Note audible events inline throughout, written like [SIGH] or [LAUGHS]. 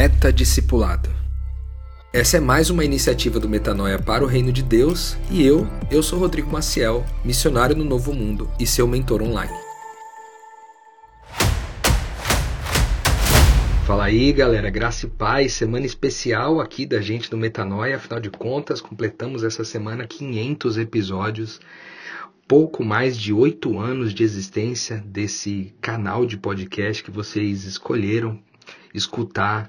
Meta-discipulado. Essa é mais uma iniciativa do Metanoia para o Reino de Deus e eu, eu sou Rodrigo Maciel, missionário no Novo Mundo e seu mentor online. Fala aí, galera, graça e paz, semana especial aqui da gente do Metanoia, afinal de contas, completamos essa semana 500 episódios, pouco mais de oito anos de existência desse canal de podcast que vocês escolheram escutar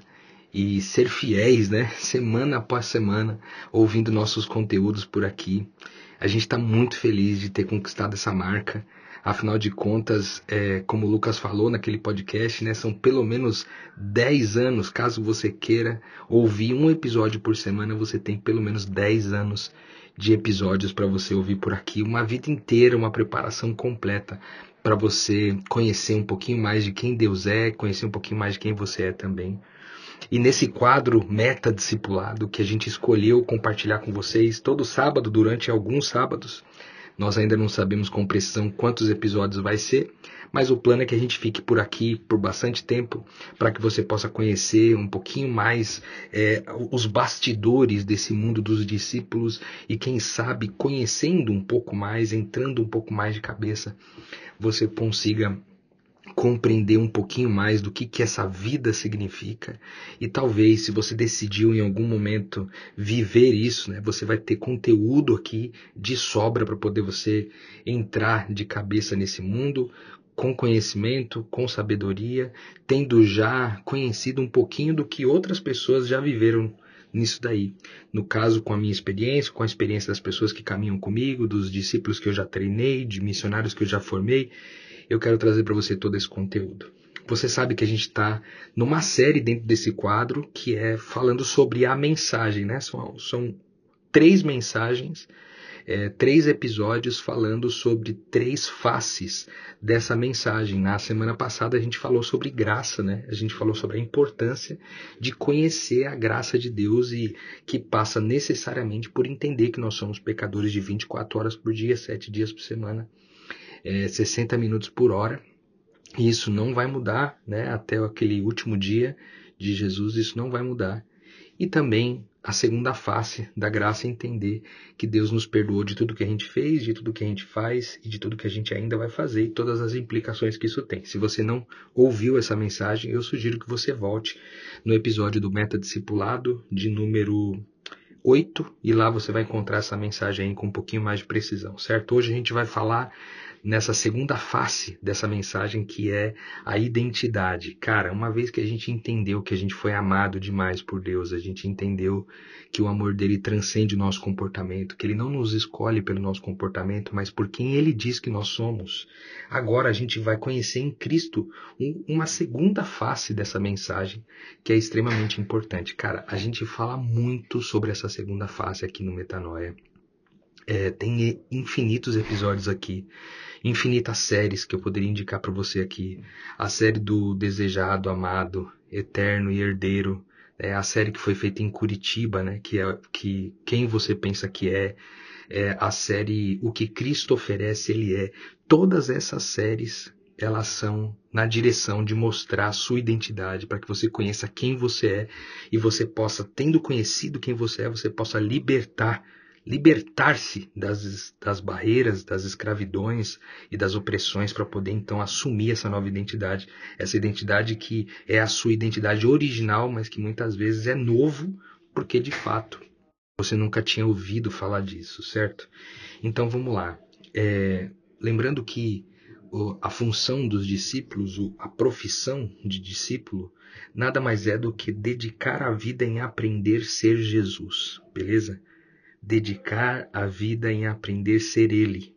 e ser fiéis, né? [LAUGHS] Semana após semana, ouvindo nossos conteúdos por aqui. A gente está muito feliz de ter conquistado essa marca. Afinal de contas, é, como o Lucas falou naquele podcast, né, são pelo menos 10 anos. Caso você queira ouvir um episódio por semana, você tem pelo menos 10 anos de episódios para você ouvir por aqui. Uma vida inteira, uma preparação completa para você conhecer um pouquinho mais de quem Deus é, conhecer um pouquinho mais de quem você é também. E nesse quadro Meta Discipulado que a gente escolheu compartilhar com vocês todo sábado, durante alguns sábados, nós ainda não sabemos com precisão quantos episódios vai ser, mas o plano é que a gente fique por aqui por bastante tempo para que você possa conhecer um pouquinho mais é, os bastidores desse mundo dos discípulos e quem sabe conhecendo um pouco mais, entrando um pouco mais de cabeça, você consiga compreender um pouquinho mais do que, que essa vida significa e talvez se você decidiu em algum momento viver isso, né, você vai ter conteúdo aqui de sobra para poder você entrar de cabeça nesse mundo com conhecimento, com sabedoria, tendo já conhecido um pouquinho do que outras pessoas já viveram nisso daí. No caso, com a minha experiência, com a experiência das pessoas que caminham comigo, dos discípulos que eu já treinei, de missionários que eu já formei, eu quero trazer para você todo esse conteúdo. Você sabe que a gente está numa série dentro desse quadro que é falando sobre a mensagem, né? São, são três mensagens, é, três episódios falando sobre três faces dessa mensagem. Na semana passada a gente falou sobre graça, né? A gente falou sobre a importância de conhecer a graça de Deus e que passa necessariamente por entender que nós somos pecadores de 24 horas por dia, 7 dias por semana é, 60 minutos por hora. E isso não vai mudar, né? Até aquele último dia de Jesus, isso não vai mudar. E também a segunda face da graça é entender que Deus nos perdoou de tudo que a gente fez, de tudo que a gente faz e de tudo que a gente ainda vai fazer e todas as implicações que isso tem. Se você não ouviu essa mensagem, eu sugiro que você volte no episódio do Meta Discipulado de número 8 e lá você vai encontrar essa mensagem com um pouquinho mais de precisão, certo? Hoje a gente vai falar nessa segunda face dessa mensagem que é a identidade. Cara, uma vez que a gente entendeu que a gente foi amado demais por Deus, a gente entendeu que o amor dele transcende o nosso comportamento, que ele não nos escolhe pelo nosso comportamento, mas por quem ele diz que nós somos. Agora a gente vai conhecer em Cristo um, uma segunda face dessa mensagem que é extremamente importante. Cara, a gente fala muito sobre essa segunda face aqui no Metanoia. É, tem infinitos episódios aqui infinitas séries que eu poderia indicar para você aqui. A série do Desejado, Amado, Eterno e Herdeiro. É a série que foi feita em Curitiba, né? Que é que quem você pensa que é. É a série O que Cristo oferece, Ele é. Todas essas séries elas são na direção de mostrar a sua identidade para que você conheça quem você é e você possa, tendo conhecido quem você é, você possa libertar libertar-se das, das barreiras, das escravidões e das opressões para poder então assumir essa nova identidade. Essa identidade que é a sua identidade original, mas que muitas vezes é novo, porque de fato você nunca tinha ouvido falar disso, certo? Então vamos lá. É, lembrando que a função dos discípulos, a profissão de discípulo, nada mais é do que dedicar a vida em aprender a ser Jesus, beleza? Dedicar a vida em aprender a ser Ele.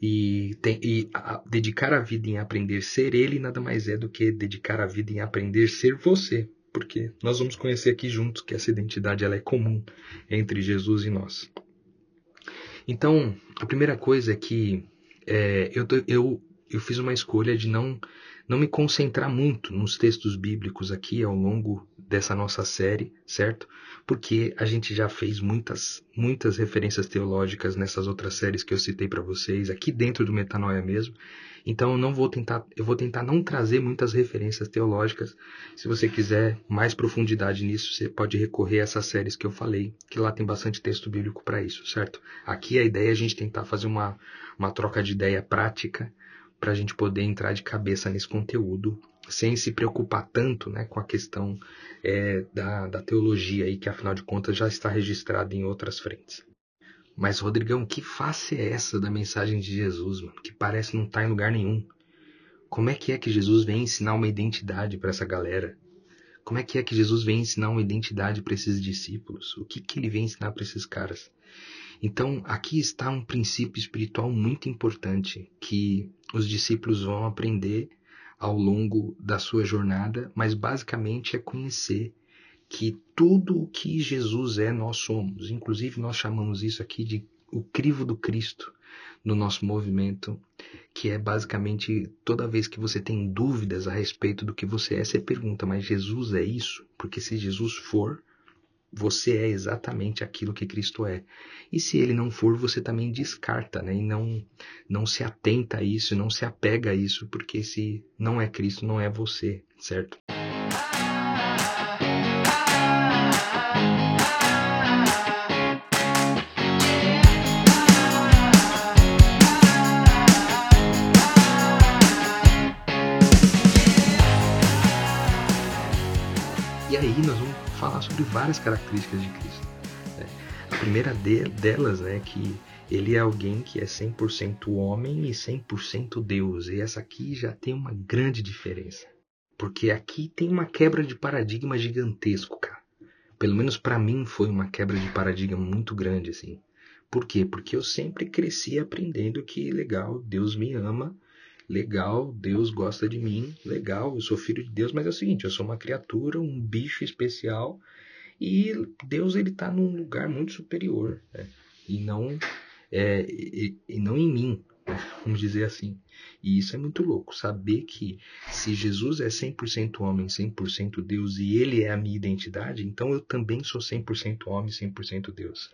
E, tem, e a, dedicar a vida em aprender a ser Ele nada mais é do que dedicar a vida em aprender a ser você. Porque nós vamos conhecer aqui juntos que essa identidade ela é comum entre Jesus e nós. Então, a primeira coisa é que é, eu, eu, eu fiz uma escolha de não não me concentrar muito nos textos bíblicos aqui ao longo dessa nossa série, certo? Porque a gente já fez muitas, muitas referências teológicas nessas outras séries que eu citei para vocês, aqui dentro do Metanoia mesmo. Então eu não vou tentar, eu vou tentar não trazer muitas referências teológicas. Se você quiser mais profundidade nisso, você pode recorrer a essas séries que eu falei, que lá tem bastante texto bíblico para isso, certo? Aqui a ideia é a gente tentar fazer uma, uma troca de ideia prática para a gente poder entrar de cabeça nesse conteúdo sem se preocupar tanto né, com a questão é, da, da teologia aí, que afinal de contas já está registrada em outras frentes. Mas, Rodrigão, que face é essa da mensagem de Jesus, mano, que parece não estar tá em lugar nenhum? Como é que é que Jesus vem ensinar uma identidade para essa galera? Como é que é que Jesus vem ensinar uma identidade para esses discípulos? O que, que ele vem ensinar para esses caras? Então, aqui está um princípio espiritual muito importante que os discípulos vão aprender ao longo da sua jornada, mas basicamente é conhecer que tudo o que Jesus é, nós somos. Inclusive, nós chamamos isso aqui de o crivo do Cristo no nosso movimento, que é basicamente toda vez que você tem dúvidas a respeito do que você é, você pergunta, mas Jesus é isso? Porque se Jesus for, você é exatamente aquilo que Cristo é. E se ele não for, você também descarta, né? E não, não se atenta a isso, não se apega a isso, porque se não é Cristo, não é você, certo? E aí nós vamos falar sobre várias características de Cristo. Né? A primeira de, delas é que ele é alguém que é 100% homem e 100% Deus. E essa aqui já tem uma grande diferença. Porque aqui tem uma quebra de paradigma gigantesco, cara. Pelo menos para mim foi uma quebra de paradigma muito grande, assim. Por quê? Porque eu sempre cresci aprendendo que, legal, Deus me ama, legal, Deus gosta de mim, legal, eu sou filho de Deus, mas é o seguinte, eu sou uma criatura, um bicho especial e Deus ele está num lugar muito superior né? e não é, e, e, não em mim, né? [LAUGHS] vamos dizer assim. E isso é muito louco, saber que se Jesus é 100% homem, 100% Deus e ele é a minha identidade, então eu também sou 100% homem, 100% Deus.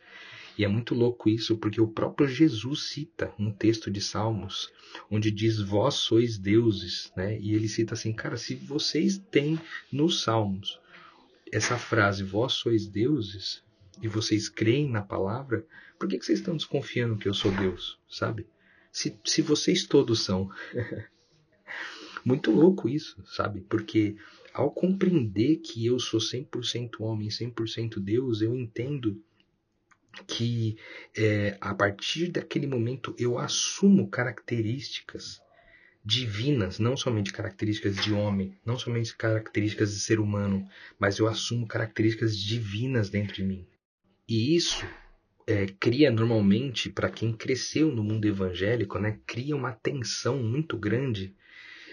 E é muito louco isso, porque o próprio Jesus cita um texto de Salmos, onde diz: Vós sois deuses, né? E ele cita assim, cara, se vocês têm nos Salmos essa frase, vós sois deuses, e vocês creem na palavra, por que, que vocês estão desconfiando que eu sou Deus, sabe? Se, se vocês todos são. [LAUGHS] muito louco isso, sabe? Porque ao compreender que eu sou 100% homem, 100% Deus, eu entendo que é, a partir daquele momento eu assumo características divinas, não somente características de homem, não somente características de ser humano, mas eu assumo características divinas dentro de mim. E isso é, cria normalmente, para quem cresceu no mundo evangélico, né, cria uma tensão muito grande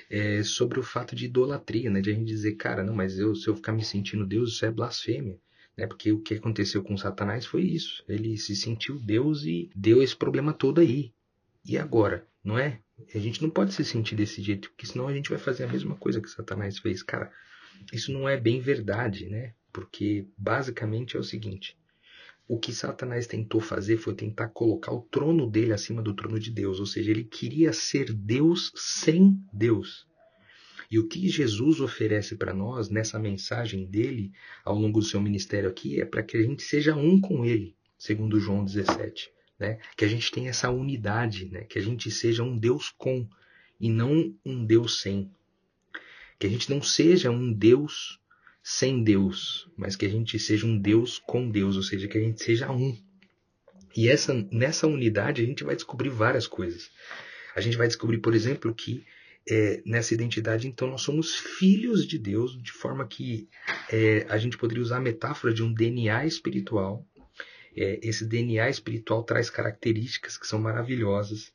é, sobre o fato de idolatria, né, de a gente dizer, cara, não, mas eu, se eu ficar me sentindo Deus, isso é blasfêmia. Né? Porque o que aconteceu com Satanás foi isso. Ele se sentiu Deus e deu esse problema todo aí. E agora? Não é? A gente não pode se sentir desse jeito, porque senão a gente vai fazer a mesma coisa que Satanás fez. Cara, isso não é bem verdade, né? Porque basicamente é o seguinte: o que Satanás tentou fazer foi tentar colocar o trono dele acima do trono de Deus, ou seja, ele queria ser Deus sem Deus. E o que Jesus oferece para nós nessa mensagem dele ao longo do seu ministério aqui é para que a gente seja um com ele, segundo João 17. Né? Que a gente tenha essa unidade, né? que a gente seja um Deus com e não um Deus sem. Que a gente não seja um Deus sem Deus, mas que a gente seja um Deus com Deus, ou seja, que a gente seja um. E essa, nessa unidade a gente vai descobrir várias coisas. A gente vai descobrir, por exemplo, que é, nessa identidade, então nós somos filhos de Deus, de forma que é, a gente poderia usar a metáfora de um DNA espiritual. É, esse DNA espiritual traz características que são maravilhosas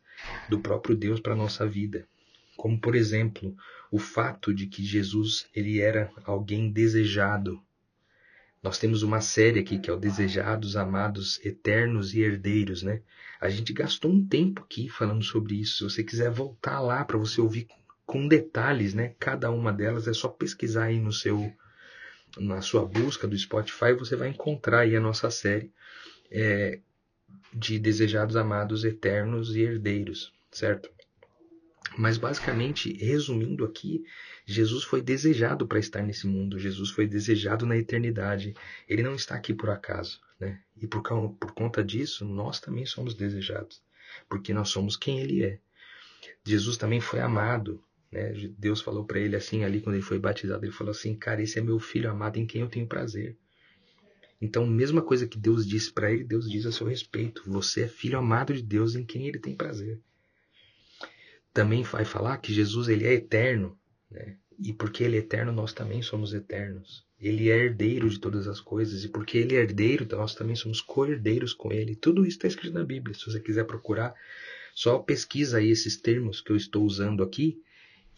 do próprio Deus para a nossa vida. Como, por exemplo, o fato de que Jesus ele era alguém desejado. Nós temos uma série aqui que é o Desejados, Amados, Eternos e Herdeiros, né? A gente gastou um tempo aqui falando sobre isso. Se você quiser voltar lá para você ouvir com detalhes, né? Cada uma delas é só pesquisar aí no seu na sua busca do Spotify, você vai encontrar aí a nossa série é, de desejados amados eternos e herdeiros, certo? Mas basicamente, resumindo aqui, Jesus foi desejado para estar nesse mundo, Jesus foi desejado na eternidade. Ele não está aqui por acaso, né? E por, por conta disso, nós também somos desejados, porque nós somos quem ele é. Jesus também foi amado, né? Deus falou para ele assim ali quando ele foi batizado, ele falou assim: "Cara, esse é meu filho amado em quem eu tenho prazer". Então, mesma coisa que Deus disse para ele, Deus diz a seu respeito: "Você é filho amado de Deus em quem ele tem prazer". Também vai falar que Jesus ele é eterno, né? E porque ele é eterno, nós também somos eternos. Ele é herdeiro de todas as coisas, e porque ele é herdeiro, nós também somos co-herdeiros com ele. Tudo isso está escrito na Bíblia. Se você quiser procurar, só pesquisa aí esses termos que eu estou usando aqui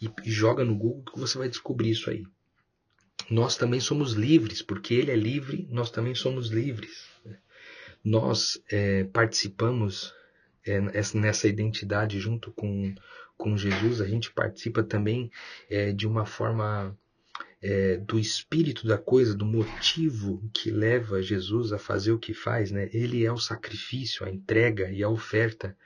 e joga no Google que você vai descobrir isso aí. Nós também somos livres, porque ele é livre, nós também somos livres. Nós é, participamos é, nessa identidade junto com, com Jesus, a gente participa também é, de uma forma é, do espírito da coisa, do motivo que leva Jesus a fazer o que faz. Né? Ele é o sacrifício, a entrega e a oferta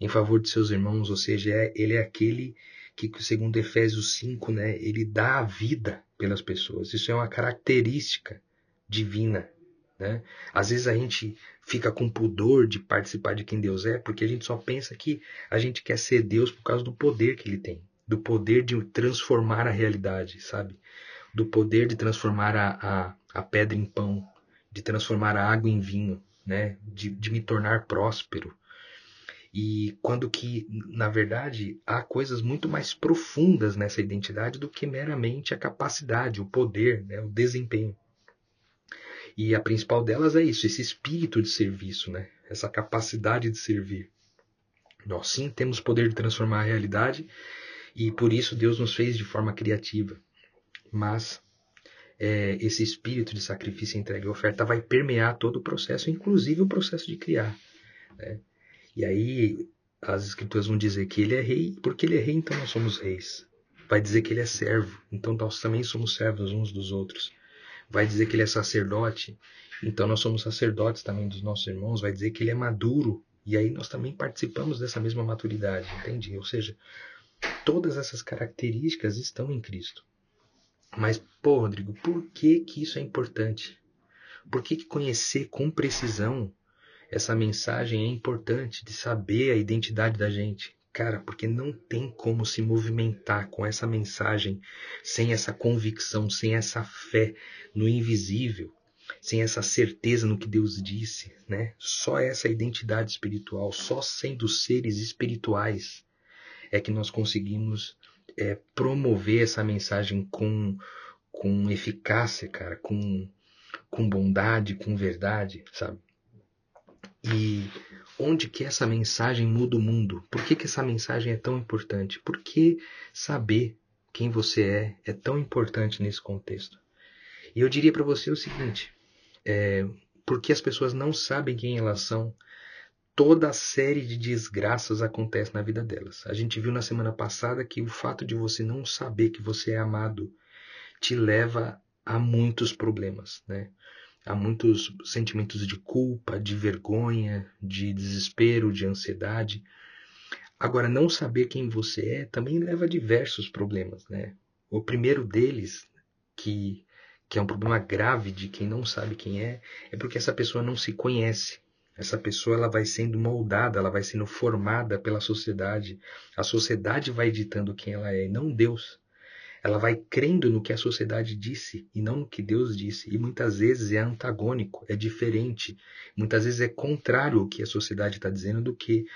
em favor de seus irmãos, ou seja, é, ele é aquele que, segundo Efésios 5, né, ele dá a vida pelas pessoas. Isso é uma característica divina. Né? Às vezes a gente fica com pudor de participar de quem Deus é, porque a gente só pensa que a gente quer ser Deus por causa do poder que ele tem, do poder de transformar a realidade, sabe? Do poder de transformar a, a, a pedra em pão, de transformar a água em vinho, né? de, de me tornar próspero, e quando que, na verdade, há coisas muito mais profundas nessa identidade do que meramente a capacidade, o poder, né, o desempenho. E a principal delas é isso, esse espírito de serviço, né? essa capacidade de servir. Nós sim temos poder de transformar a realidade e por isso Deus nos fez de forma criativa. Mas é, esse espírito de sacrifício, entrega e oferta vai permear todo o processo, inclusive o processo de criar. Né? E aí as escrituras vão dizer que ele é rei, porque ele é rei, então nós somos reis. Vai dizer que ele é servo, então nós também somos servos uns dos outros. Vai dizer que ele é sacerdote, então nós somos sacerdotes também dos nossos irmãos. Vai dizer que ele é maduro, e aí nós também participamos dessa mesma maturidade, entende? Ou seja, todas essas características estão em Cristo. Mas, pô, Rodrigo, por que, que isso é importante? Por que, que conhecer com precisão essa mensagem é importante de saber a identidade da gente. Cara, porque não tem como se movimentar com essa mensagem sem essa convicção, sem essa fé no invisível, sem essa certeza no que Deus disse, né? Só essa identidade espiritual, só sendo seres espirituais, é que nós conseguimos é, promover essa mensagem com, com eficácia, cara, com, com bondade, com verdade, sabe? E onde que essa mensagem muda o mundo? Por que, que essa mensagem é tão importante? Por que saber quem você é é tão importante nesse contexto? E eu diria para você o seguinte: é, porque as pessoas não sabem quem elas são, toda a série de desgraças acontece na vida delas. A gente viu na semana passada que o fato de você não saber que você é amado te leva a muitos problemas, né? Há muitos sentimentos de culpa, de vergonha, de desespero, de ansiedade. Agora, não saber quem você é também leva a diversos problemas, né? O primeiro deles, que, que é um problema grave de quem não sabe quem é, é porque essa pessoa não se conhece. Essa pessoa ela vai sendo moldada, ela vai sendo formada pela sociedade. A sociedade vai ditando quem ela é, não Deus. Ela vai crendo no que a sociedade disse e não no que Deus disse. E muitas vezes é antagônico, é diferente. Muitas vezes é contrário ao que a sociedade está dizendo do que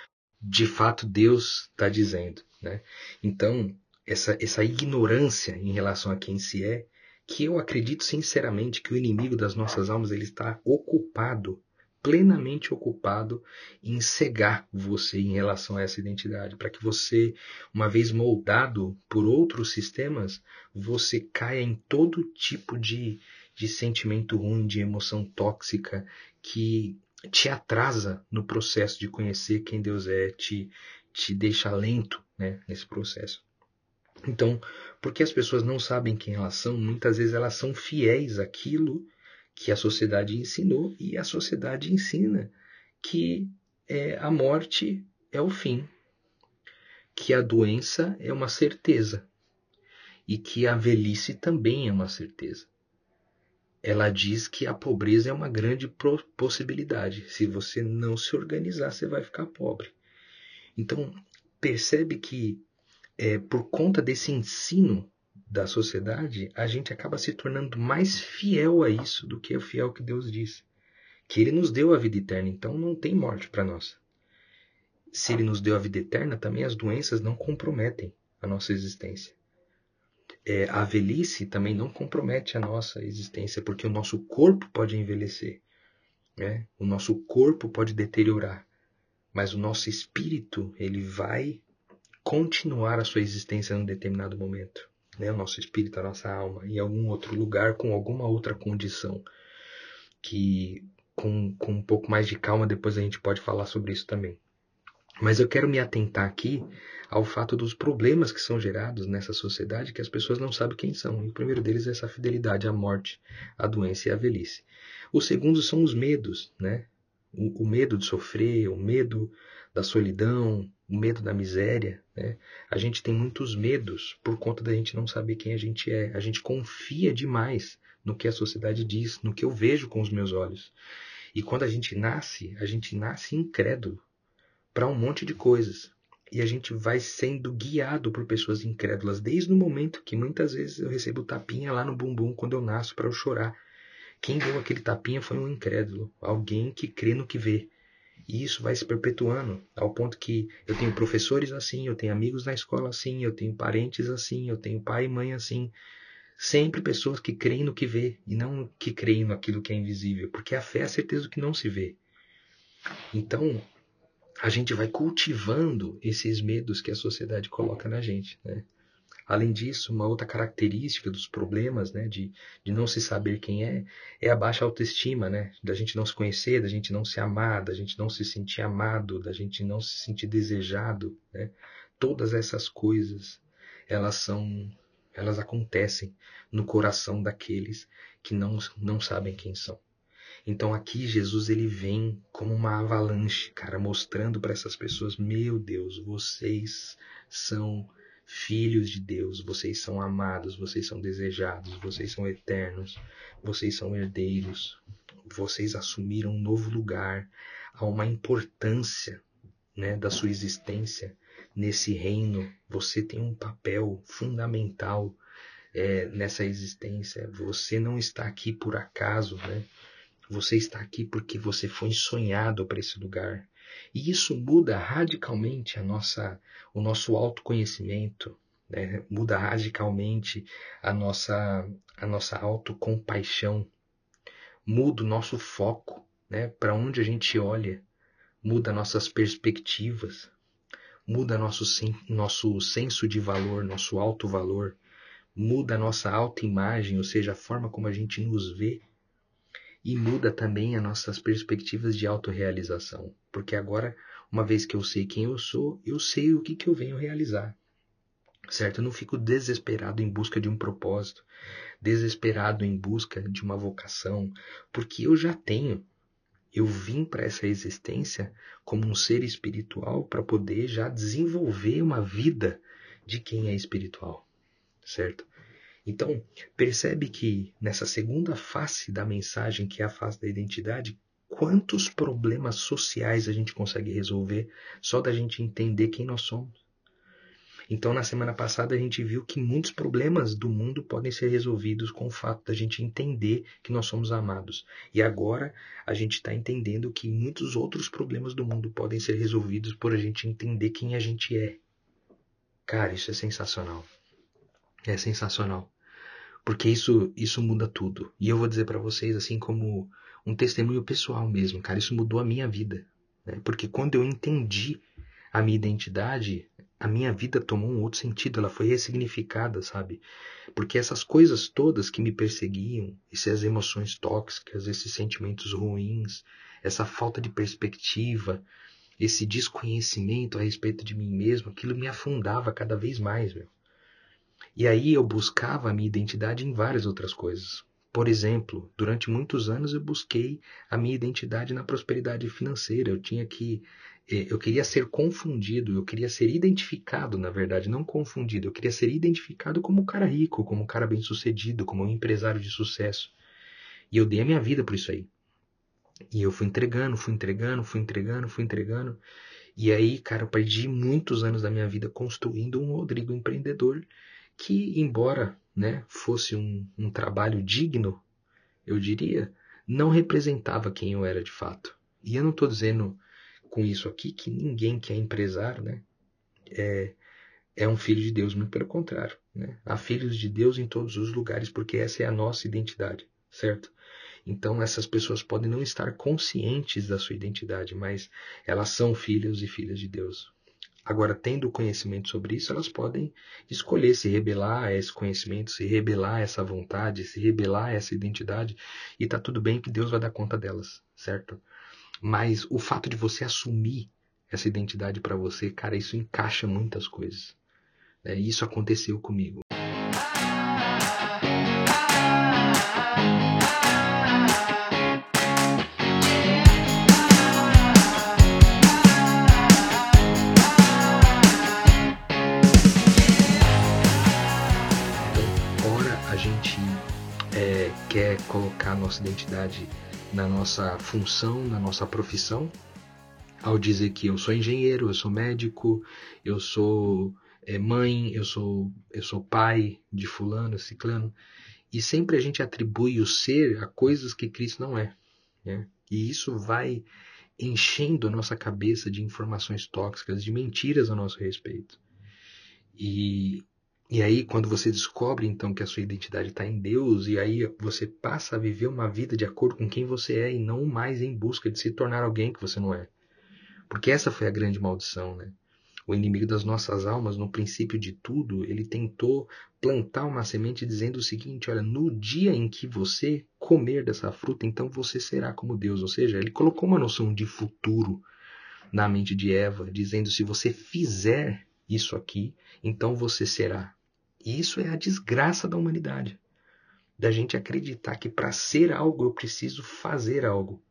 de fato Deus está dizendo. Né? Então, essa, essa ignorância em relação a quem se é, que eu acredito sinceramente que o inimigo das nossas almas ele está ocupado plenamente ocupado em cegar você em relação a essa identidade, para que você, uma vez moldado por outros sistemas, você caia em todo tipo de, de sentimento ruim, de emoção tóxica que te atrasa no processo de conhecer quem Deus é, te, te deixa lento né, nesse processo. Então, porque as pessoas não sabem quem elas são, muitas vezes elas são fiéis àquilo que a sociedade ensinou e a sociedade ensina que é, a morte é o fim, que a doença é uma certeza e que a velhice também é uma certeza. Ela diz que a pobreza é uma grande possibilidade. Se você não se organizar, você vai ficar pobre. Então, percebe que é, por conta desse ensino da sociedade, a gente acaba se tornando mais fiel a isso do que o fiel que Deus disse. Que Ele nos deu a vida eterna, então não tem morte para nós. Se Ele nos deu a vida eterna, também as doenças não comprometem a nossa existência. É, a velhice também não compromete a nossa existência, porque o nosso corpo pode envelhecer, né? o nosso corpo pode deteriorar, mas o nosso espírito ele vai continuar a sua existência em um determinado momento. Né? O nosso espírito, a nossa alma, em algum outro lugar, com alguma outra condição. Que com, com um pouco mais de calma depois a gente pode falar sobre isso também. Mas eu quero me atentar aqui ao fato dos problemas que são gerados nessa sociedade que as pessoas não sabem quem são. E o primeiro deles é essa fidelidade à morte, à doença e à velhice. O segundo são os medos, né? O, o medo de sofrer, o medo da solidão, o medo da miséria. Né? A gente tem muitos medos por conta da gente não saber quem a gente é. A gente confia demais no que a sociedade diz, no que eu vejo com os meus olhos. E quando a gente nasce, a gente nasce incrédulo para um monte de coisas. E a gente vai sendo guiado por pessoas incrédulas desde o momento que muitas vezes eu recebo tapinha lá no bumbum quando eu nasço para eu chorar. Quem deu aquele tapinha foi um incrédulo, alguém que crê no que vê. E isso vai se perpetuando, ao ponto que eu tenho professores assim, eu tenho amigos na escola assim, eu tenho parentes assim, eu tenho pai e mãe assim. Sempre pessoas que creem no que vê e não que creem naquilo que é invisível, porque a fé é a certeza do que não se vê. Então, a gente vai cultivando esses medos que a sociedade coloca na gente, né? Além disso, uma outra característica dos problemas, né, de, de não se saber quem é, é a baixa autoestima, né, da gente não se conhecer, da gente não se amar, da gente não se sentir amado, da gente não se sentir desejado, né? Todas essas coisas, elas são, elas acontecem no coração daqueles que não, não sabem quem são. Então aqui Jesus ele vem como uma avalanche, cara, mostrando para essas pessoas, meu Deus, vocês são filhos de Deus, vocês são amados, vocês são desejados, vocês são eternos, vocês são herdeiros, vocês assumiram um novo lugar, há uma importância né, da sua existência nesse reino, você tem um papel fundamental é, nessa existência, você não está aqui por acaso, né? Você está aqui porque você foi sonhado para esse lugar. E isso muda radicalmente a nossa, o nosso autoconhecimento, né? muda radicalmente a nossa, a nossa autocompaixão, muda o nosso foco né? para onde a gente olha, muda nossas perspectivas, muda nosso, nosso senso de valor, nosso alto valor, muda a nossa autoimagem, ou seja, a forma como a gente nos vê e muda também as nossas perspectivas de autorrealização, porque agora, uma vez que eu sei quem eu sou, eu sei o que, que eu venho realizar. Certo? Eu não fico desesperado em busca de um propósito, desesperado em busca de uma vocação, porque eu já tenho. Eu vim para essa existência como um ser espiritual para poder já desenvolver uma vida de quem é espiritual, certo? Então, percebe que nessa segunda face da mensagem, que é a face da identidade, quantos problemas sociais a gente consegue resolver só da gente entender quem nós somos. Então, na semana passada, a gente viu que muitos problemas do mundo podem ser resolvidos com o fato da gente entender que nós somos amados. E agora, a gente está entendendo que muitos outros problemas do mundo podem ser resolvidos por a gente entender quem a gente é. Cara, isso é sensacional. É sensacional porque isso isso muda tudo. E eu vou dizer para vocês assim como um testemunho pessoal mesmo, cara, isso mudou a minha vida, né? Porque quando eu entendi a minha identidade, a minha vida tomou um outro sentido, ela foi ressignificada, sabe? Porque essas coisas todas que me perseguiam, essas emoções tóxicas, esses sentimentos ruins, essa falta de perspectiva, esse desconhecimento a respeito de mim mesmo, aquilo me afundava cada vez mais, meu. E aí eu buscava a minha identidade em várias outras coisas. Por exemplo, durante muitos anos eu busquei a minha identidade na prosperidade financeira. Eu tinha que eh, eu queria ser confundido, eu queria ser identificado, na verdade, não confundido. Eu queria ser identificado como um cara rico, como um cara bem-sucedido, como um empresário de sucesso. E eu dei a minha vida por isso aí. E eu fui entregando, fui entregando, fui entregando, fui entregando. E aí, cara, eu perdi muitos anos da minha vida construindo um Rodrigo empreendedor que, embora né, fosse um, um trabalho digno, eu diria, não representava quem eu era de fato. E eu não estou dizendo com isso aqui que ninguém que é empresário né, é, é um filho de Deus, muito pelo contrário. Né? Há filhos de Deus em todos os lugares, porque essa é a nossa identidade, certo? Então essas pessoas podem não estar conscientes da sua identidade, mas elas são filhos e filhas de Deus. Agora, tendo conhecimento sobre isso, elas podem escolher se rebelar a esse conhecimento, se rebelar a essa vontade, se rebelar a essa identidade, e tá tudo bem que Deus vai dar conta delas, certo? Mas o fato de você assumir essa identidade para você, cara, isso encaixa muitas coisas. É, isso aconteceu comigo. Colocar nossa identidade na nossa função, na nossa profissão, ao dizer que eu sou engenheiro, eu sou médico, eu sou é, mãe, eu sou, eu sou pai de fulano, ciclano, e sempre a gente atribui o ser a coisas que Cristo não é. Né? E isso vai enchendo a nossa cabeça de informações tóxicas, de mentiras a nosso respeito. E, e aí, quando você descobre então que a sua identidade está em Deus, e aí você passa a viver uma vida de acordo com quem você é e não mais em busca de se tornar alguém que você não é. Porque essa foi a grande maldição, né? O inimigo das nossas almas, no princípio de tudo, ele tentou plantar uma semente dizendo o seguinte: olha, no dia em que você comer dessa fruta, então você será como Deus. Ou seja, ele colocou uma noção de futuro na mente de Eva, dizendo: se você fizer isso aqui, então você será. E isso é a desgraça da humanidade. Da gente acreditar que para ser algo eu preciso fazer algo.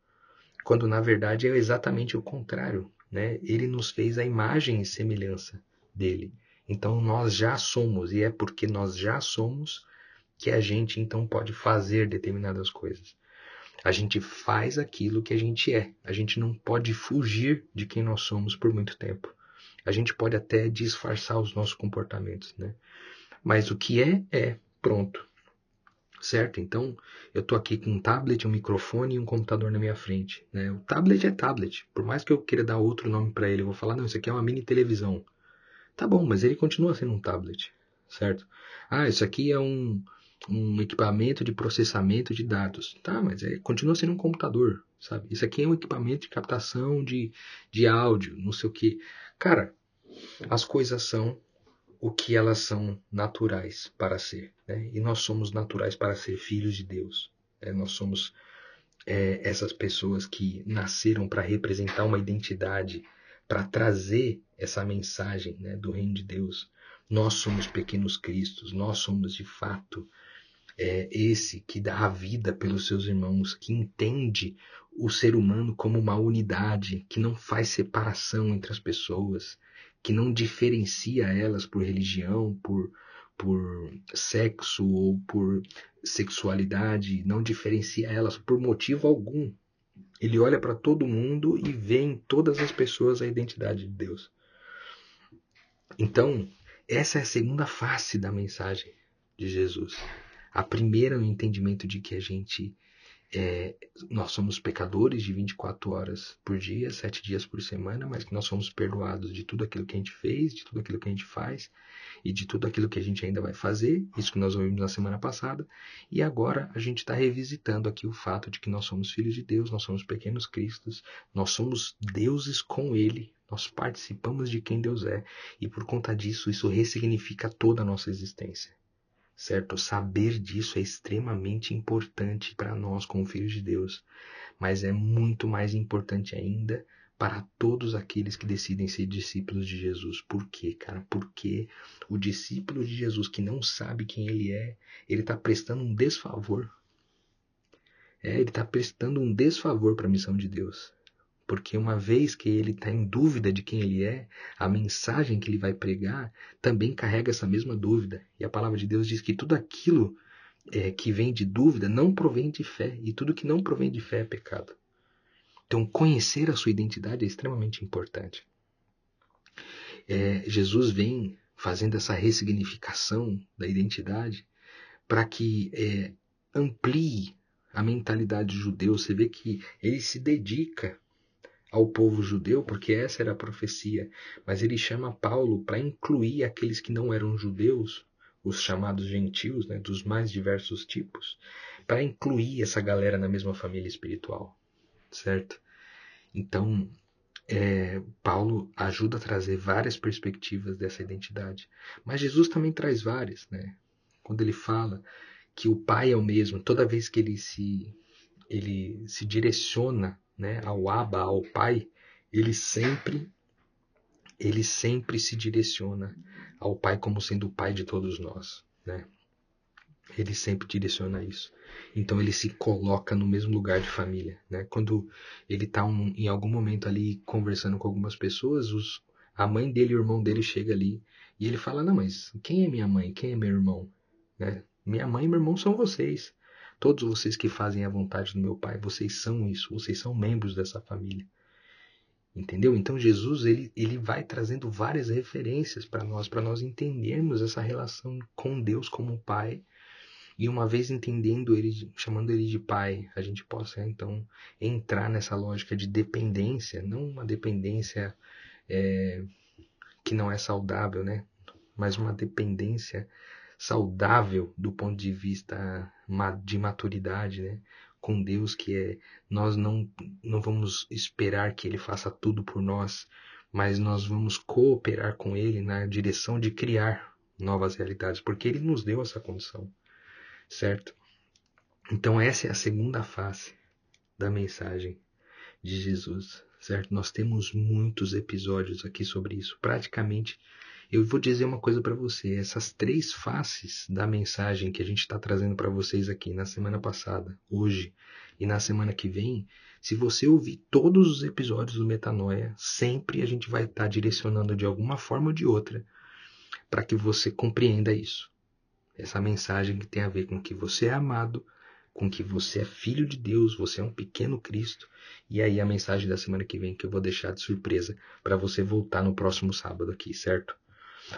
Quando na verdade é exatamente o contrário. Né? Ele nos fez a imagem e semelhança dele. Então nós já somos, e é porque nós já somos que a gente então pode fazer determinadas coisas. A gente faz aquilo que a gente é. A gente não pode fugir de quem nós somos por muito tempo. A gente pode até disfarçar os nossos comportamentos, né? Mas o que é, é. Pronto. Certo? Então, eu estou aqui com um tablet, um microfone e um computador na minha frente. Né? O tablet é tablet. Por mais que eu queira dar outro nome para ele, eu vou falar, não, isso aqui é uma mini televisão. Tá bom, mas ele continua sendo um tablet. Certo? Ah, isso aqui é um, um equipamento de processamento de dados. Tá, mas é, continua sendo um computador, sabe? Isso aqui é um equipamento de captação de, de áudio, não sei o que. Cara, as coisas são o que elas são naturais para ser. Né? E nós somos naturais para ser filhos de Deus. Né? Nós somos é, essas pessoas que nasceram para representar uma identidade, para trazer essa mensagem né, do reino de Deus. Nós somos pequenos cristos, nós somos de fato é, esse que dá a vida pelos seus irmãos, que entende o ser humano como uma unidade, que não faz separação entre as pessoas, que não diferencia elas por religião, por, por sexo ou por sexualidade, não diferencia elas por motivo algum. Ele olha para todo mundo e vê em todas as pessoas a identidade de Deus. Então, essa é a segunda face da mensagem de Jesus. A primeira é o entendimento de que a gente é, nós somos pecadores de 24 horas por dia, 7 dias por semana, mas que nós somos perdoados de tudo aquilo que a gente fez, de tudo aquilo que a gente faz e de tudo aquilo que a gente ainda vai fazer, isso que nós ouvimos na semana passada, e agora a gente está revisitando aqui o fato de que nós somos filhos de Deus, nós somos pequenos cristos, nós somos deuses com Ele, nós participamos de quem Deus é, e por conta disso, isso ressignifica toda a nossa existência certo? Saber disso é extremamente importante para nós como filhos de Deus, mas é muito mais importante ainda para todos aqueles que decidem ser discípulos de Jesus. Por quê, cara? Porque o discípulo de Jesus que não sabe quem ele é, ele está prestando um desfavor. É, ele está prestando um desfavor para a missão de Deus. Porque uma vez que ele está em dúvida de quem ele é, a mensagem que ele vai pregar também carrega essa mesma dúvida. E a palavra de Deus diz que tudo aquilo é, que vem de dúvida não provém de fé. E tudo que não provém de fé é pecado. Então, conhecer a sua identidade é extremamente importante. É, Jesus vem fazendo essa ressignificação da identidade para que é, amplie a mentalidade judeu. Você vê que ele se dedica ao povo judeu, porque essa era a profecia, mas ele chama Paulo para incluir aqueles que não eram judeus, os chamados gentios, né, dos mais diversos tipos, para incluir essa galera na mesma família espiritual certo? Então, é, Paulo ajuda a trazer várias perspectivas dessa identidade, mas Jesus também traz várias, né? Quando ele fala que o Pai é o mesmo, toda vez que ele se ele se direciona, né, ao Abba, ao Pai, ele sempre ele sempre se direciona ao Pai como sendo o Pai de todos nós, né? Ele sempre direciona isso. Então ele se coloca no mesmo lugar de família. Né? Quando ele está um, em algum momento ali conversando com algumas pessoas, os, a mãe dele e o irmão dele chega ali e ele fala: Não, mas quem é minha mãe? Quem é meu irmão? Né? Minha mãe e meu irmão são vocês. Todos vocês que fazem a vontade do meu pai, vocês são isso, vocês são membros dessa família. Entendeu? Então Jesus ele, ele vai trazendo várias referências para nós, para nós entendermos essa relação com Deus como Pai e uma vez entendendo ele, chamando ele de pai, a gente possa então entrar nessa lógica de dependência, não uma dependência é, que não é saudável, né? Mas uma dependência saudável do ponto de vista de maturidade, né? Com Deus que é nós não não vamos esperar que ele faça tudo por nós, mas nós vamos cooperar com ele na direção de criar novas realidades, porque ele nos deu essa condição certo? Então essa é a segunda face da mensagem de Jesus, certo? Nós temos muitos episódios aqui sobre isso. Praticamente, eu vou dizer uma coisa para você: essas três faces da mensagem que a gente está trazendo para vocês aqui na semana passada, hoje e na semana que vem, se você ouvir todos os episódios do Metanoia, sempre a gente vai estar tá direcionando de alguma forma ou de outra para que você compreenda isso. Essa mensagem que tem a ver com que você é amado, com que você é filho de Deus, você é um pequeno Cristo. E aí a mensagem da semana que vem que eu vou deixar de surpresa para você voltar no próximo sábado aqui, certo?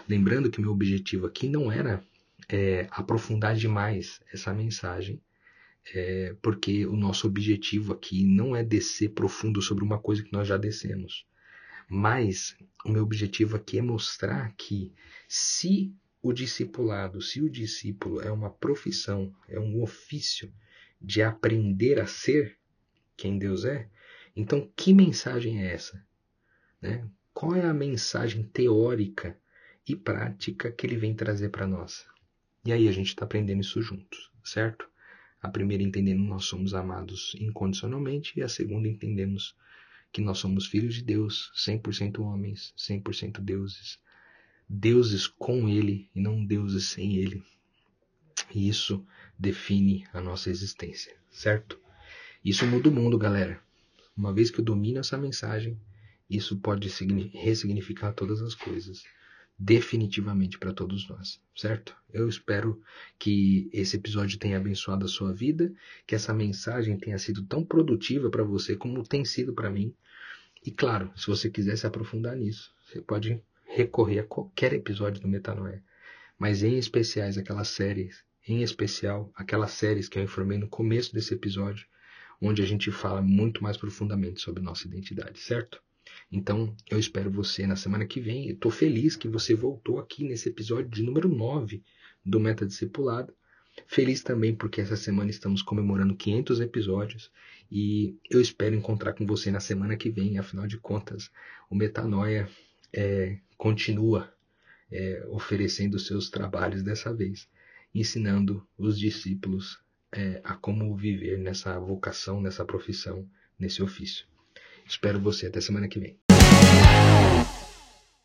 Lembrando que meu objetivo aqui não era é, aprofundar demais essa mensagem, é, porque o nosso objetivo aqui não é descer profundo sobre uma coisa que nós já descemos. Mas o meu objetivo aqui é mostrar que se o discipulado, se o discípulo é uma profissão, é um ofício de aprender a ser quem Deus é, então que mensagem é essa? Né? Qual é a mensagem teórica e prática que ele vem trazer para nós? E aí a gente está aprendendo isso juntos, certo? A primeira entendendo que nós somos amados incondicionalmente e a segunda entendemos que nós somos filhos de Deus, 100% homens, 100% deuses, deuses com ele e não deuses sem ele. E isso define a nossa existência, certo? Isso muda o mundo, galera. Uma vez que eu domino essa mensagem, isso pode ressignificar todas as coisas, definitivamente para todos nós, certo? Eu espero que esse episódio tenha abençoado a sua vida, que essa mensagem tenha sido tão produtiva para você como tem sido para mim. E claro, se você quiser se aprofundar nisso, você pode recorrer a qualquer episódio do Metanoia, mas em especiais aquelas séries, em especial aquelas séries que eu informei no começo desse episódio, onde a gente fala muito mais profundamente sobre nossa identidade, certo? Então, eu espero você na semana que vem. Estou feliz que você voltou aqui nesse episódio de número 9 do Meta Discipulado. Feliz também porque essa semana estamos comemorando 500 episódios e eu espero encontrar com você na semana que vem. Afinal de contas, o Metanoia é, continua é, oferecendo seus trabalhos dessa vez, ensinando os discípulos é, a como viver nessa vocação, nessa profissão, nesse ofício. Espero você. Até semana que vem.